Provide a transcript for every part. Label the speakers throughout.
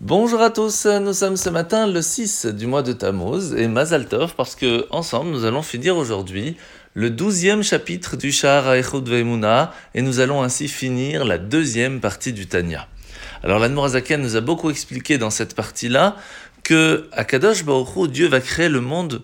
Speaker 1: Bonjour à tous, nous sommes ce matin le 6 du mois de Tammuz et Mazal Tov parce que ensemble nous allons finir aujourd'hui le douzième chapitre du Shahar Echud Veimuna et nous allons ainsi finir la deuxième partie du Tanya. Alors l'Anmorazaken nous a beaucoup expliqué dans cette partie-là que à Kadosh Baruch Dieu va créer le monde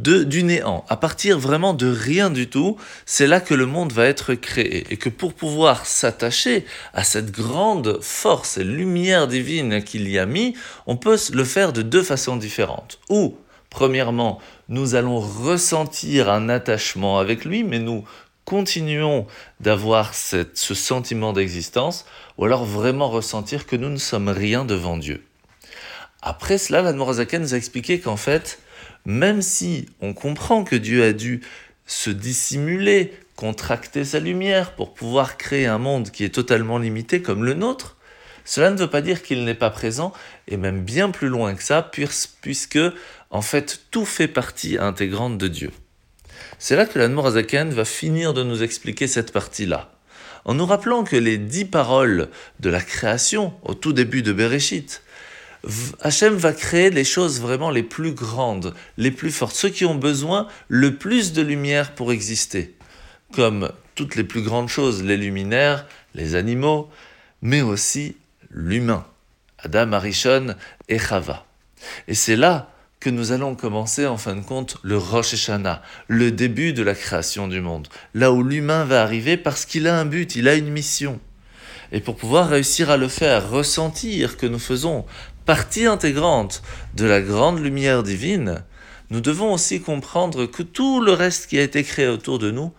Speaker 1: de, du néant, à partir vraiment de rien du tout, c'est là que le monde va être créé. Et que pour pouvoir s'attacher à cette grande force et lumière divine qu'il y a mis, on peut le faire de deux façons différentes. Ou, premièrement, nous allons ressentir un attachement avec lui, mais nous continuons d'avoir ce sentiment d'existence, ou alors vraiment ressentir que nous ne sommes rien devant Dieu. Après cela, la nous a expliqué qu'en fait, même si on comprend que Dieu a dû se dissimuler, contracter sa lumière pour pouvoir créer un monde qui est totalement limité comme le nôtre, cela ne veut pas dire qu'il n'est pas présent, et même bien plus loin que ça, puisque en fait tout fait partie intégrante de Dieu. C'est là que l'Anmorazaken va finir de nous expliquer cette partie-là, en nous rappelant que les dix paroles de la création au tout début de Bereshit, Hachem va créer les choses vraiment les plus grandes, les plus fortes, ceux qui ont besoin le plus de lumière pour exister, comme toutes les plus grandes choses, les luminaires, les animaux, mais aussi l'humain, Adam, Arishon et Chava. Et c'est là que nous allons commencer en fin de compte le Rosh Hashanah, le début de la création du monde, là où l'humain va arriver parce qu'il a un but, il a une mission. Et pour pouvoir réussir à le faire, ressentir que nous faisons partie intégrante de la grande lumière divine, nous devons aussi comprendre que tout le reste qui a été créé autour de nous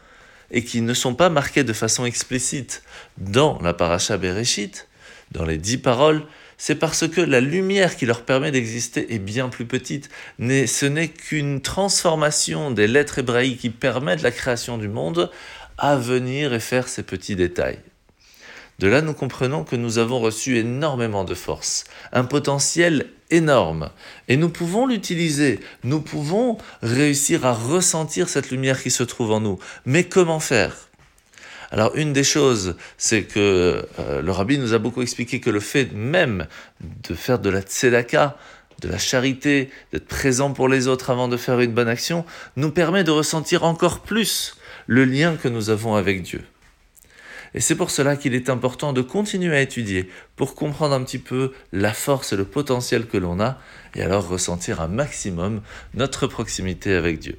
Speaker 1: et qui ne sont pas marqués de façon explicite dans la paracha Bereshit, dans les dix paroles, c'est parce que la lumière qui leur permet d'exister est bien plus petite. Ce n'est qu'une transformation des lettres hébraïques qui permettent la création du monde à venir et faire ces petits détails. De là, nous comprenons que nous avons reçu énormément de force, un potentiel énorme, et nous pouvons l'utiliser, nous pouvons réussir à ressentir cette lumière qui se trouve en nous. Mais comment faire? Alors une des choses, c'est que euh, le rabbi nous a beaucoup expliqué que le fait même de faire de la tzedaka, de la charité, d'être présent pour les autres avant de faire une bonne action, nous permet de ressentir encore plus le lien que nous avons avec Dieu. Et c'est pour cela qu'il est important de continuer à étudier pour comprendre un petit peu la force et le potentiel que l'on a et alors ressentir un maximum notre proximité avec Dieu.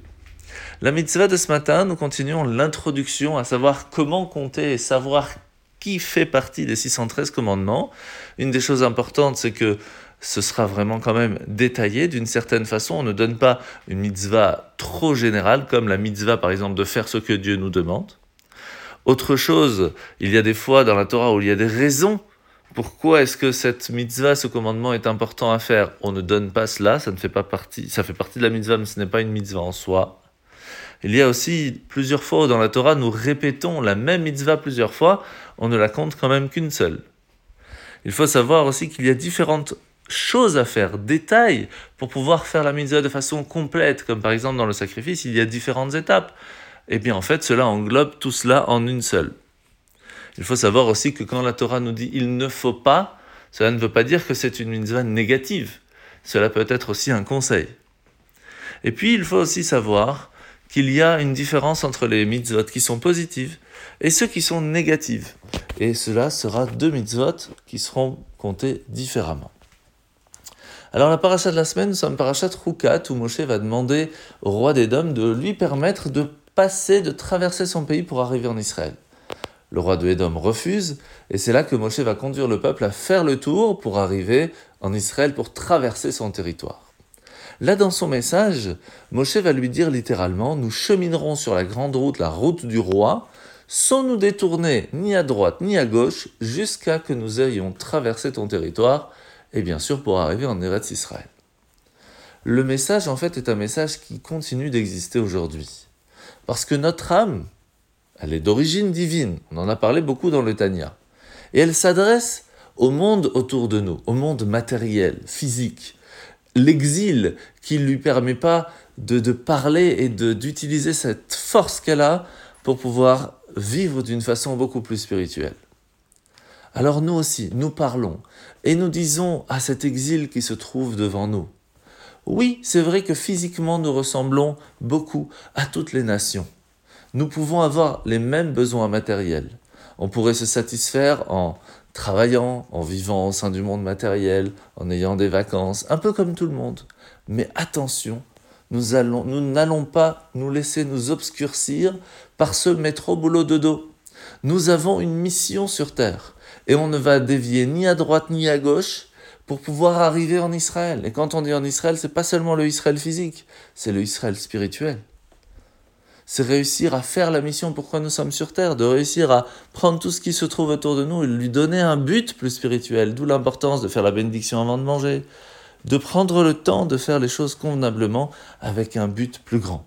Speaker 1: La mitzvah de ce matin, nous continuons l'introduction à savoir comment compter et savoir qui fait partie des 613 commandements. Une des choses importantes, c'est que ce sera vraiment quand même détaillé d'une certaine façon. On ne donne pas une mitzvah trop générale, comme la mitzvah par exemple de faire ce que Dieu nous demande. Autre chose, il y a des fois dans la Torah où il y a des raisons. Pourquoi est-ce que cette mitzvah, ce commandement est important à faire On ne donne pas cela, ça ne fait pas partie, ça fait partie de la mitzvah, mais ce n'est pas une mitzvah en soi. Il y a aussi plusieurs fois dans la Torah, nous répétons la même mitzvah plusieurs fois, on ne la compte quand même qu'une seule. Il faut savoir aussi qu'il y a différentes choses à faire, détails, pour pouvoir faire la mitzvah de façon complète, comme par exemple dans le sacrifice, il y a différentes étapes eh bien en fait cela englobe tout cela en une seule. Il faut savoir aussi que quand la Torah nous dit il ne faut pas, cela ne veut pas dire que c'est une mitzvah négative. Cela peut être aussi un conseil. Et puis il faut aussi savoir qu'il y a une différence entre les mitzvot qui sont positives et ceux qui sont négatives. Et cela sera deux mitzvot qui seront comptés différemment. Alors la paracha de la semaine, nous sommes parachat Rukat où Moshe va demander au roi des Dômes de lui permettre de passer, de traverser son pays pour arriver en Israël. Le roi de Édom refuse, et c'est là que Moshe va conduire le peuple à faire le tour pour arriver en Israël, pour traverser son territoire. Là, dans son message, Moshe va lui dire littéralement, nous cheminerons sur la grande route, la route du roi, sans nous détourner ni à droite ni à gauche, jusqu'à que nous ayons traversé ton territoire, et bien sûr pour arriver en Eretz Israël. Le message, en fait, est un message qui continue d'exister aujourd'hui. Parce que notre âme, elle est d'origine divine. On en a parlé beaucoup dans le Tanya. Et elle s'adresse au monde autour de nous, au monde matériel, physique. L'exil qui ne lui permet pas de, de parler et d'utiliser cette force qu'elle a pour pouvoir vivre d'une façon beaucoup plus spirituelle. Alors nous aussi, nous parlons et nous disons à cet exil qui se trouve devant nous, oui, c'est vrai que physiquement nous ressemblons beaucoup à toutes les nations. Nous pouvons avoir les mêmes besoins matériels. On pourrait se satisfaire en travaillant, en vivant au sein du monde matériel, en ayant des vacances, un peu comme tout le monde. Mais attention, nous nous n'allons pas nous laisser nous obscurcir par ce métro boulot de dos. Nous avons une mission sur terre et on ne va dévier ni à droite ni à gauche pour pouvoir arriver en Israël. Et quand on dit en Israël, c'est pas seulement le Israël physique, c'est le Israël spirituel. C'est réussir à faire la mission pourquoi nous sommes sur terre, de réussir à prendre tout ce qui se trouve autour de nous et lui donner un but plus spirituel, d'où l'importance de faire la bénédiction avant de manger, de prendre le temps de faire les choses convenablement avec un but plus grand.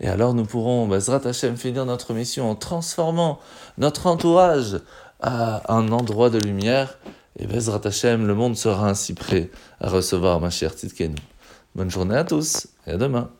Speaker 1: Et alors nous pourrons, Bazrat Hashem, finir notre mission en transformant notre entourage à un endroit de lumière et Bezrat Hashem, le monde sera ainsi prêt à recevoir ma chère Tzidkenu. Bonne journée à tous et à demain.